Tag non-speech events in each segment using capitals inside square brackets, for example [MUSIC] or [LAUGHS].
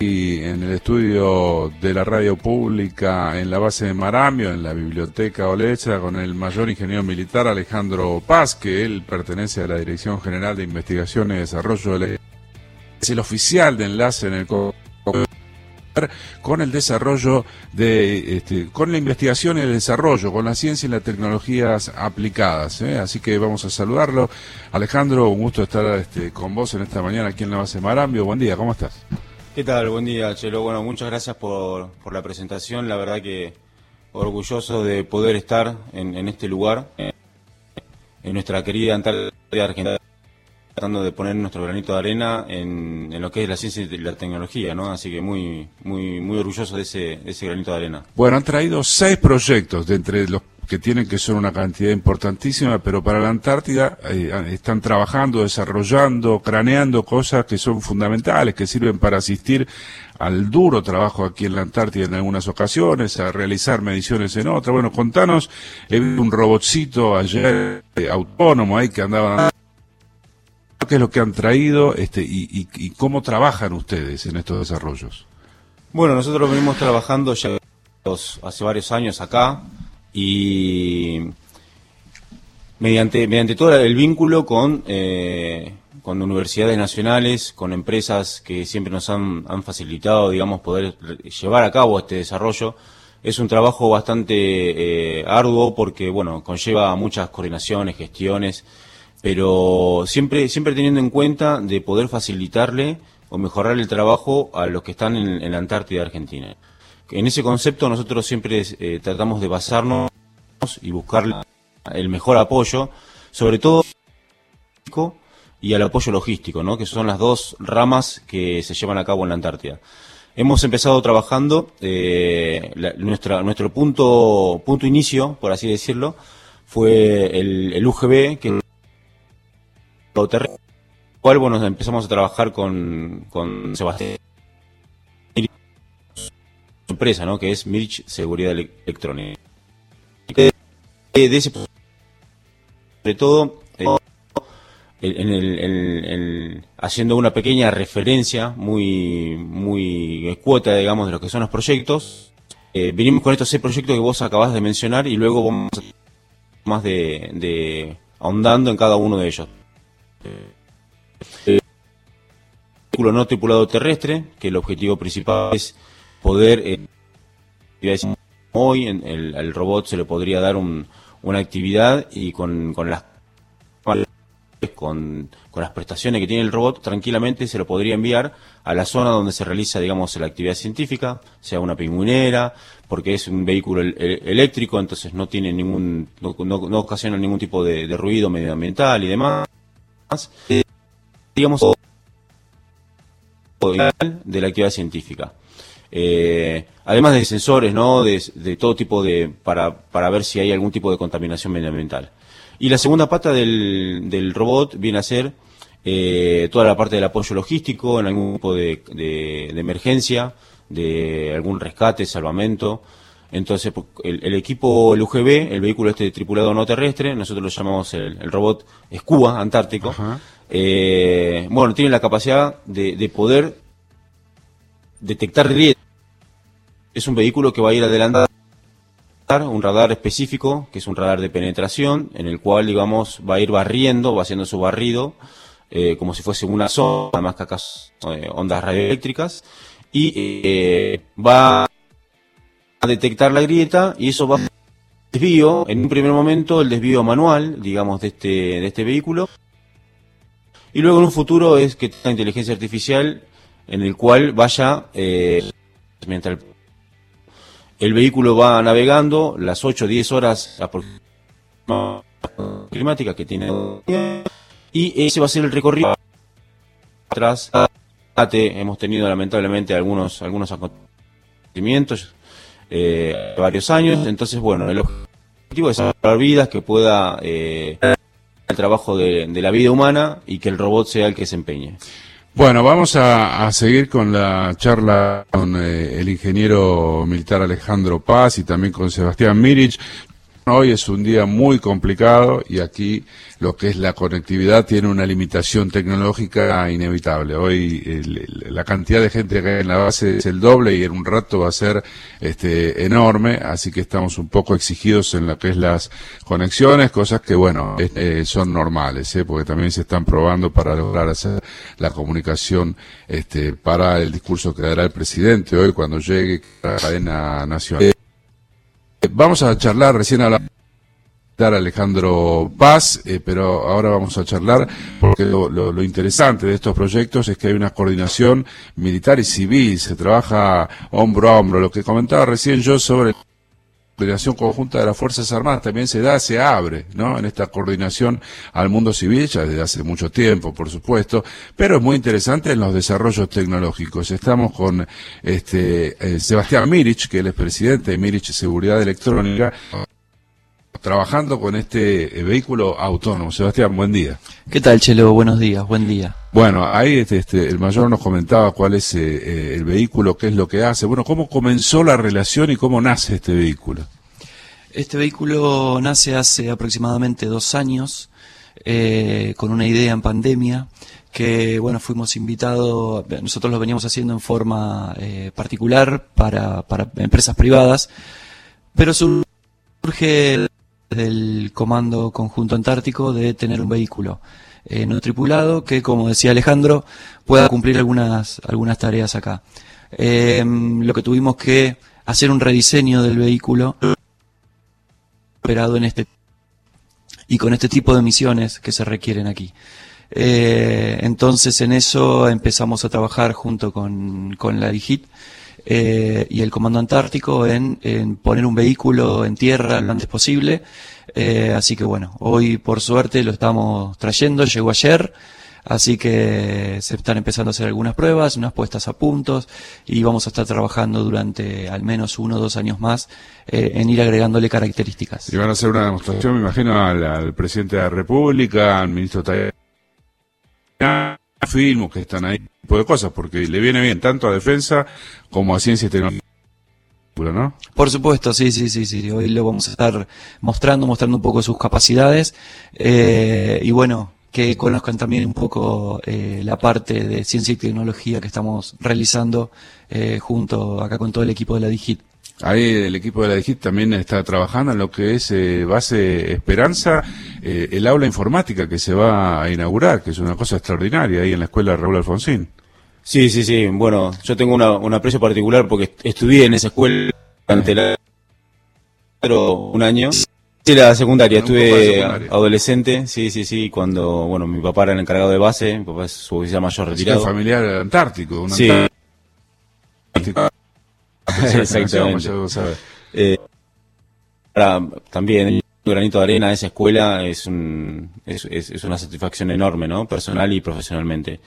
y en el estudio de la radio pública en la base de Marambio, en la biblioteca Olecha, con el mayor ingeniero militar Alejandro Paz, que él pertenece a la Dirección General de Investigación y Desarrollo de es el oficial de enlace en el con el desarrollo de, este, con la investigación y el desarrollo, con la ciencia y las tecnologías aplicadas. ¿eh? Así que vamos a saludarlo. Alejandro, un gusto estar este, con vos en esta mañana aquí en la base de Marambio. Buen día, ¿cómo estás? ¿Qué tal? Buen día, Chelo. Bueno, muchas gracias por, por la presentación. La verdad que orgulloso de poder estar en, en este lugar, en nuestra querida Antártida Argentina tratando de poner nuestro granito de arena en, lo que es la ciencia y la tecnología, ¿no? Así que muy, muy, muy orgulloso de ese, ese granito de arena. Bueno, han traído seis proyectos de entre los que tienen que ser una cantidad importantísima, pero para la Antártida eh, están trabajando, desarrollando, craneando cosas que son fundamentales, que sirven para asistir al duro trabajo aquí en la Antártida en algunas ocasiones, a realizar mediciones en otras. Bueno, contanos, he visto un robotcito ayer eh, autónomo ahí que andaba qué es lo que han traído este, y, cómo trabajan ustedes en estos desarrollos. Bueno, nosotros venimos trabajando ya hace varios años acá y mediante, mediante todo el vínculo con, eh, con universidades nacionales, con empresas que siempre nos han, han facilitado, digamos, poder llevar a cabo este desarrollo. Es un trabajo bastante eh, arduo porque, bueno, conlleva muchas coordinaciones, gestiones, pero siempre, siempre teniendo en cuenta de poder facilitarle o mejorar el trabajo a los que están en, la Antártida Argentina. En ese concepto nosotros siempre eh, tratamos de basarnos y buscar el mejor apoyo, sobre todo y al apoyo logístico, ¿no? que son las dos ramas que se llevan a cabo en la Antártida. Hemos empezado trabajando, eh, nuestra, nuestro punto, punto inicio, por así decirlo, fue el, el UGB, que cual bueno empezamos a trabajar con, con Sebastián. Empresa no que es Mirch Seguridad Electrónica. De, ese sobre todo eh, en el, haciendo una pequeña referencia muy muy escueta digamos de lo que son los proyectos. Eh, vinimos con estos seis proyectos que vos acabas de mencionar y luego vamos más de, de ahondando en cada uno de ellos. eh, vehículo no tripulado terrestre, que el objetivo principal es poder, eh, hoy en el, robot se le podría dar un, una actividad y con, con las con, las prestaciones que tiene el robot, tranquilamente se lo podría enviar a la zona donde se realiza, digamos, la actividad científica, sea una pingüinera, porque es un vehículo eléctrico, entonces no tiene ningún, no, no, ocasiona ningún tipo de ruido medioambiental y demás digamos, de la actividad científica. Eh, además de sensores, ¿no? De, todo tipo de, para, para ver si hay algún tipo de contaminación medioambiental. Y la segunda pata del, del robot viene a ser eh, toda la parte del apoyo logístico en algún tipo de, de emergencia, de algún rescate, salvamento, entonces, el, equipo, el UGB, el vehículo este tripulado no terrestre, nosotros lo llamamos el, robot Scuba Antártico, eh, bueno, tiene la capacidad de, poder detectar grietas. Es un vehículo que va a ir adelante un radar específico, que es un radar de penetración, en el cual, digamos, va a ir barriendo, va haciendo su barrido, eh, como si fuese una zona, más que acá eh, ondas radioeléctricas, y va a detectar la grieta y eso va a desvío, en un primer momento el desvío manual, digamos, de este, de este vehículo. Y luego en un futuro es que tenga inteligencia artificial en el cual vaya, eh, mientras el, vehículo va navegando, las 8 o 10 horas climática que tiene, y ese va a ser el recorrido. Atrás, hemos tenido lamentablemente algunos, algunos acontecimientos eh, varios años. Entonces, bueno, el objetivo es salvar vidas, que pueda eh, el trabajo de, la vida humana y que el robot sea el que se empeñe. Bueno, vamos a, seguir con la charla con eh, el ingeniero militar Alejandro Paz y también con Sebastián Mirich. Hoy es un día muy complicado y aquí lo que es la conectividad tiene una limitación tecnológica inevitable. Hoy la cantidad de gente que hay en la base es el doble y en un rato va a ser este, enorme, así que estamos un poco exigidos en lo que es las conexiones, cosas que bueno, eh, son normales, ¿eh? porque también se están probando para lograr hacer la comunicación este, para el discurso que dará el presidente hoy cuando llegue a la cadena nacional. Vamos a charlar, recién a Alejandro Paz, eh, pero ahora vamos a charlar porque lo, interesante de estos proyectos es que hay una coordinación militar y civil, se trabaja hombro a hombro. Lo que comentaba recién yo sobre coordinación conjunta de las Fuerzas Armadas también se da, se abre, ¿no? En esta coordinación al mundo civil, ya desde hace mucho tiempo, por supuesto, pero es muy interesante en los desarrollos tecnológicos. Estamos con este eh, Sebastián Mirich, que él es presidente de Mirich Seguridad Electrónica, trabajando con este eh, vehículo autónomo. Sebastián, buen día. ¿Qué tal, Chelo? Buenos días, buen día. Bueno, ahí este, este, el mayor nos comentaba cuál es eh, eh, el vehículo, qué es lo que hace. Bueno, ¿cómo comenzó la relación y cómo nace este vehículo? Este vehículo nace hace aproximadamente dos años, con una idea en pandemia, que bueno, fuimos invitados, nosotros lo veníamos haciendo en forma particular para, para empresas privadas, pero surge del Comando Conjunto Antártico de tener un vehículo eh, no tripulado que, como decía Alejandro, pueda cumplir algunas, algunas tareas acá. Em, lo que tuvimos que hacer un rediseño del vehículo operado en este y con este tipo de misiones que se requieren aquí. Eh, entonces en eso empezamos a trabajar junto con, con la DIGIT eh, y el Comando Antártico en, poner un vehículo en tierra lo antes posible. Eh, así que bueno, hoy por suerte lo estamos trayendo, llegó ayer. Así que se están empezando a hacer algunas pruebas, unas puestas a puntos y vamos a estar trabajando durante al menos uno o dos años más eh, en ir agregándole características. Y van a hacer una demostración, me imagino, al, presidente de la República, al ministro Taller filmos que están ahí, tipo de cosas, porque le viene bien tanto a defensa como a ciencia y tecnología. ¿no? Por supuesto, sí, sí, sí, sí. Hoy lo vamos a estar mostrando, mostrando un poco sus capacidades eh, y bueno, que conozcan también un poco eh, la parte de ciencia y tecnología que estamos realizando eh, junto acá con todo el equipo de la Digit. Ahí el equipo de la DIGIT también está trabajando en lo que es eh, base Esperanza, eh, el aula informática que se va a inaugurar, que es una cosa extraordinaria ahí en la escuela de Raúl Alfonsín. Sí, sí, sí. Bueno, yo tengo una, un aprecio particular porque estudié en esa escuela durante la, un año. Sí, la secundaria, estuve adolescente, sí, sí, sí, cuando, bueno, mi papá era el encargado de base, mi papá es su oficial mayor retirado. Es familiar antártico, un sí. Antártico. [LAUGHS] Exactamente. Eh, también un granito de arena de esa escuela es, un, es, es, una satisfacción enorme, ¿no? Personal y profesionalmente.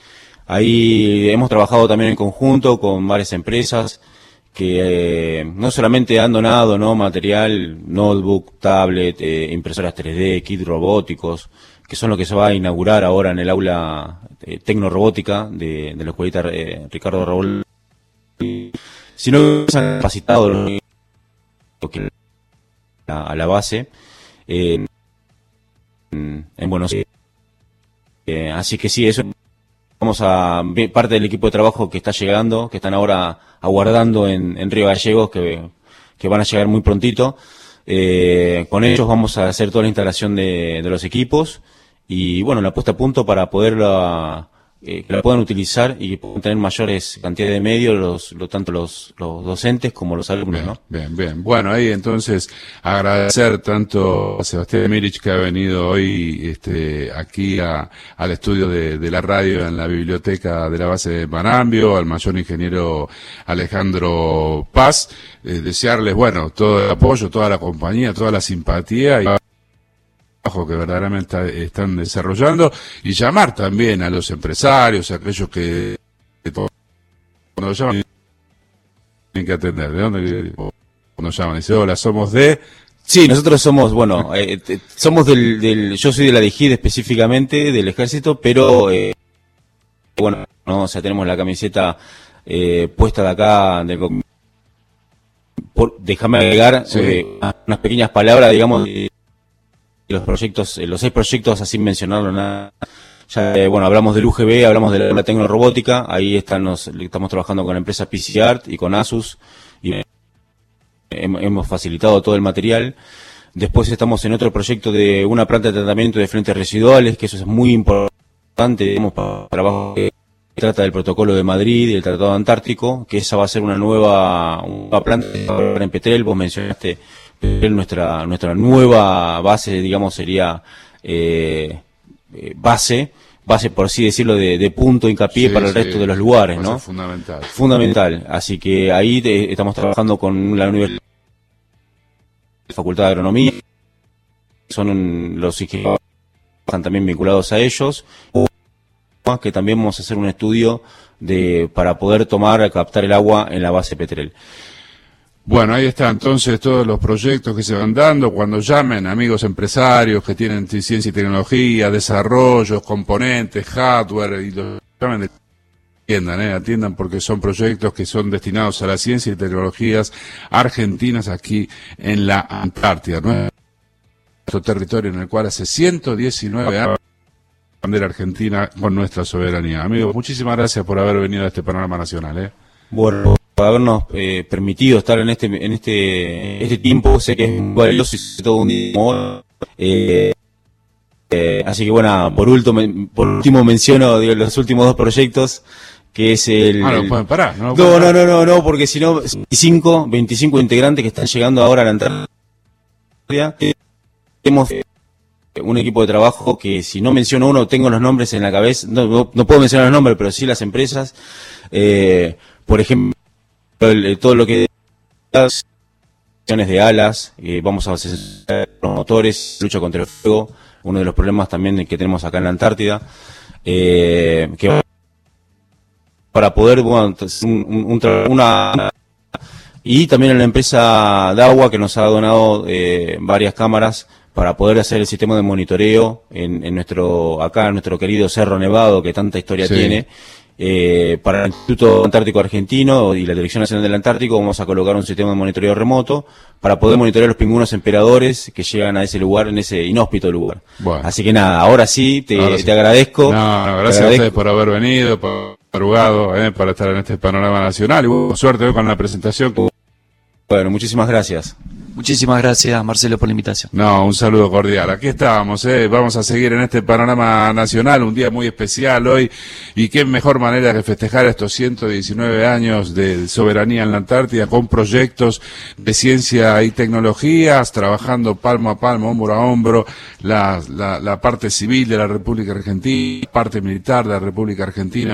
Ahí hemos trabajado también en conjunto con varias empresas que eh, no solamente han donado no material, notebook, tablet, eh, impresoras 3D, kits robóticos, que son lo que se va a inaugurar ahora en el aula eh, tecnorobótica de, de la escuelita Ricardo Raúl si no se han capacitado a, la base en Buenos Aires. Eh, así que sí, eso vamos a parte del equipo de trabajo que está llegando, que están ahora aguardando en, Río Gallegos, que, van a llegar muy prontito. Eh, con ellos vamos a hacer toda la instalación de, de los equipos y bueno, la puesta a punto para poderla eh, que la puedan utilizar y que puedan tener mayores cantidades de medios, los, lo, tanto los, los docentes como los alumnos, bien, ¿no? Bien, bien. Bueno, ahí entonces agradecer tanto a Sebastián Mirich que ha venido hoy este, aquí a, al estudio de, de, la radio en la biblioteca de la base de Manambio, al mayor ingeniero Alejandro Paz, eh, desearles, bueno, todo el apoyo, toda la compañía, toda la simpatía y que verdaderamente están desarrollando y llamar también a los empresarios, a aquellos que cuando llaman tienen que atender. ¿De dónde cuando llaman? Dice, hola, somos de... Sí, nosotros somos, bueno, eh, somos del, del, yo soy de la DIGID específicamente, del ejército, pero, eh, bueno, no, o sea, tenemos la camiseta eh, puesta de acá, del por, déjame agregar Sí. eh, unas pequeñas palabras, digamos, de los proyectos, eh, los seis proyectos, así mencionarlo nada. Ya, eh, bueno, hablamos del UGB, hablamos de la tecnorobótica, ahí están los, estamos trabajando con la empresa PC Art y con Asus, y eh, hem- hemos facilitado todo el material. Después estamos en otro proyecto de una planta de tratamiento de frentes residuales, que eso es muy importante, digamos, para trabajo que trata del protocolo de Madrid y del Tratado Antártico, que esa va a ser una nueva, una planta en Petrel, vos mencionaste nuestra, nuestra nueva base, digamos, sería eh, eh, base, base por así decirlo, de, de punto hincapié Sí, para el sí. resto de los lugares, ¿no? fundamental. Fundamental. Así que ahí te- estamos trabajando con la Universidad Facultad de Agronomía. Son los ingenieros que están también vinculados a ellos. Que también vamos a hacer un estudio de para poder tomar, captar el agua en la base Petrel. Bueno, ahí está entonces todos los proyectos que se van dando. Cuando llamen amigos empresarios que tienen ciencia y tecnología, desarrollos, componentes, hardware, y los llamen, atiendan, eh, atiendan porque son proyectos que son destinados a la ciencia y tecnologías argentinas aquí en la Antártida, nuestro territorio en el cual hace 119 años bandera argentina con nuestra soberanía. Amigos, muchísimas gracias por haber venido a este panorama nacional. Eh. Bueno, por habernos eh, permitido estar en este en este este tiempo, sé que es muy valioso y todo un hoy. Eh, eh, así que bueno, por último, por último menciono digo, los últimos dos proyectos, que es el... Ah, no el- pueden parar, no, no, no, no, no, no, porque si no, 25, 25 integrantes que están llegando ahora a la entrada. Tenemos eh, un equipo de trabajo que si no menciono uno, tengo los nombres en la cabeza, no, no, no puedo mencionar los nombres, pero sí las empresas. Eh, por ejemplo, todo lo que acciones de alas, eh, vamos a hacer los motores, lucha contra el fuego, uno de los problemas también que tenemos acá en la Antártida, eh, que para poder bueno, un- una y también en la empresa Dawa que nos ha donado eh, varias cámaras para poder hacer el sistema de monitoreo en, en nuestro acá en nuestro querido Cerro Nevado que tanta historia Sí. tiene eh, para el Instituto Antártico Argentino y la Dirección Nacional del Antártico vamos a colocar un sistema de monitoreo remoto para poder monitorear los pingüinos emperadores que llegan a ese lugar, en ese inhóspito lugar. Bueno. Así que nada, ahora sí, te, Ahora sí. te agradezco. No, no, gracias a ustedes por haber venido, por arrugado, eh, para estar en este panorama nacional. Y bueno, suerte con la presentación. Bueno, muchísimas gracias. Muchísimas gracias, Marcelo, por la invitación. No, un saludo cordial. Aquí estábamos, eh. vamos a seguir en este panorama nacional, un día muy especial hoy. Y qué mejor manera que festejar estos 119 años de soberanía en la Antártida con proyectos de ciencia y tecnologías, trabajando palmo a palmo, hombro a hombro, la, la, parte civil de la República Argentina, parte militar de la República Argentina.